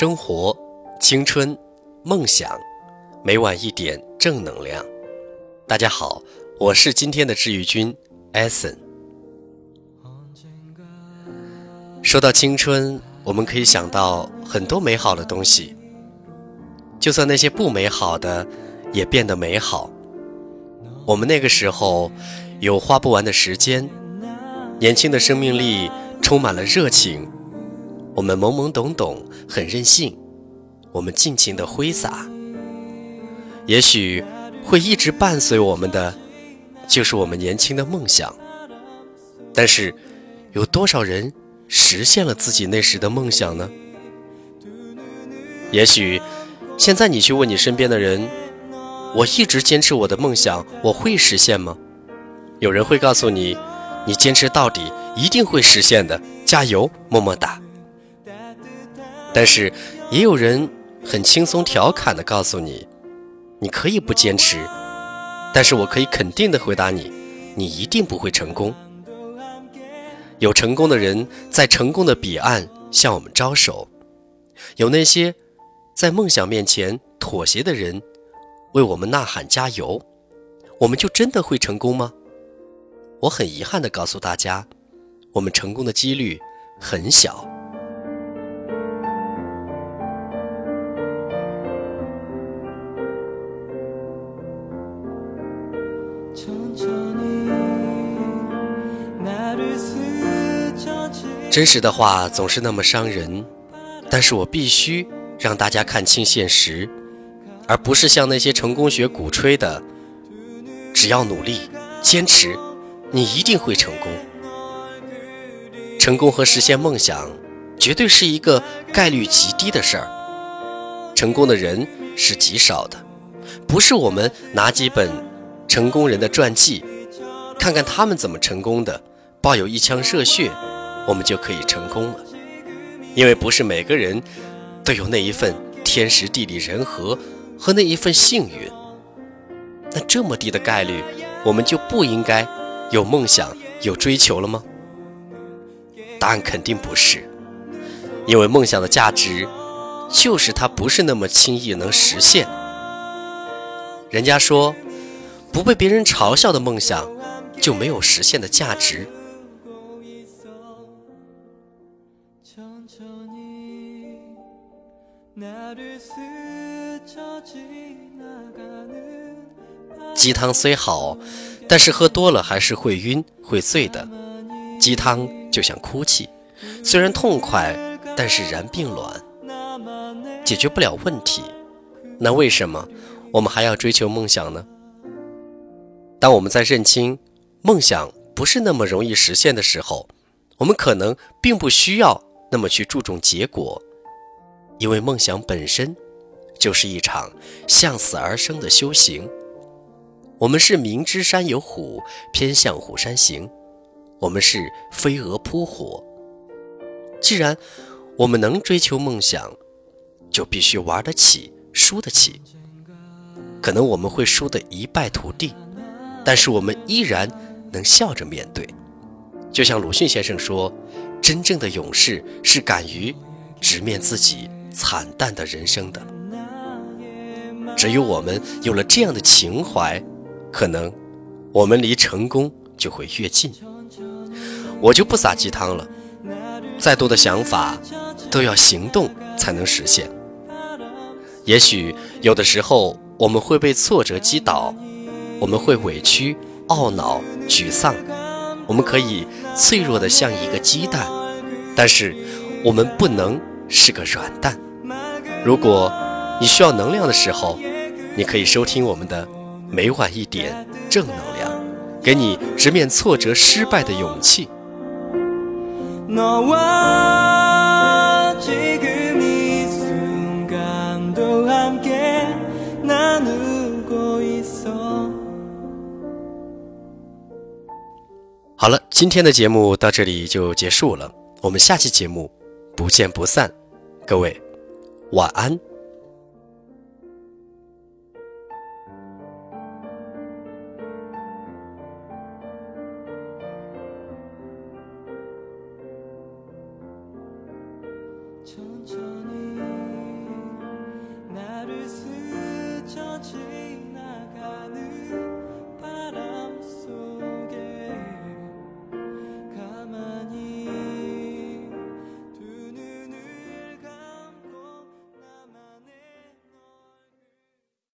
生活、青春、梦想，每晚一点正能量。大家好，我是今天的治愈君艾森。说到青春，我们可以想到很多美好的东西，就算那些不美好的，也变得美好。我们那个时候有花不完的时间，年轻的生命力充满了热情。我们懵懵懂懂，很任性，我们尽情的挥洒。也许会一直伴随我们的，就是我们年轻的梦想。但是，有多少人实现了自己那时的梦想呢？也许，现在你去问你身边的人，我一直坚持我的梦想，我会实现吗？有人会告诉你，你坚持到底，一定会实现的，加油，么么哒。但是，也有人很轻松调侃地告诉你：“你可以不坚持，但是我可以肯定地回答你，你一定不会成功。”有成功的人在成功的彼岸向我们招手，有那些在梦想面前妥协的人为我们呐喊加油，我们就真的会成功吗？我很遗憾地告诉大家，我们成功的几率很小。真实的话总是那么伤人，但是我必须让大家看清现实，而不是像那些成功学鼓吹的，只要努力坚持，你一定会成功。成功和实现梦想，绝对是一个概率极低的事儿，成功的人是极少的，不是我们拿几本成功人的传记，看看他们怎么成功的，抱有一腔热血。我们就可以成功了，因为不是每个人都有那一份天时地利人和和那一份幸运。那这么低的概率，我们就不应该有梦想、有追求了吗？答案肯定不是，因为梦想的价值就是它不是那么轻易能实现。人家说，不被别人嘲笑的梦想就没有实现的价值。鸡汤虽好，但是喝多了还是会晕、会醉的。鸡汤就像哭泣，虽然痛快，但是然并卵，解决不了问题。那为什么我们还要追求梦想呢？当我们在认清梦想不是那么容易实现的时候，我们可能并不需要那么去注重结果，因为梦想本身就是一场向死而生的修行。我们是明知山有虎，偏向虎山行；我们是飞蛾扑火。既然我们能追求梦想，就必须玩得起，输得起。可能我们会输得一败涂地，但是我们依然能笑着面对。就像鲁迅先生说：“真正的勇士是敢于直面自己惨淡的人生的。”只有我们有了这样的情怀。可能，我们离成功就会越近。我就不撒鸡汤了，再多的想法，都要行动才能实现。也许有的时候我们会被挫折击倒，我们会委屈、懊恼、沮丧，我们可以脆弱的像一个鸡蛋，但是我们不能是个软蛋。如果你需要能量的时候，你可以收听我们的。每晚一点正能量，给你直面挫折、失败的勇气。好了，今天的节目到这里就结束了，我们下期节目不见不散，各位晚安。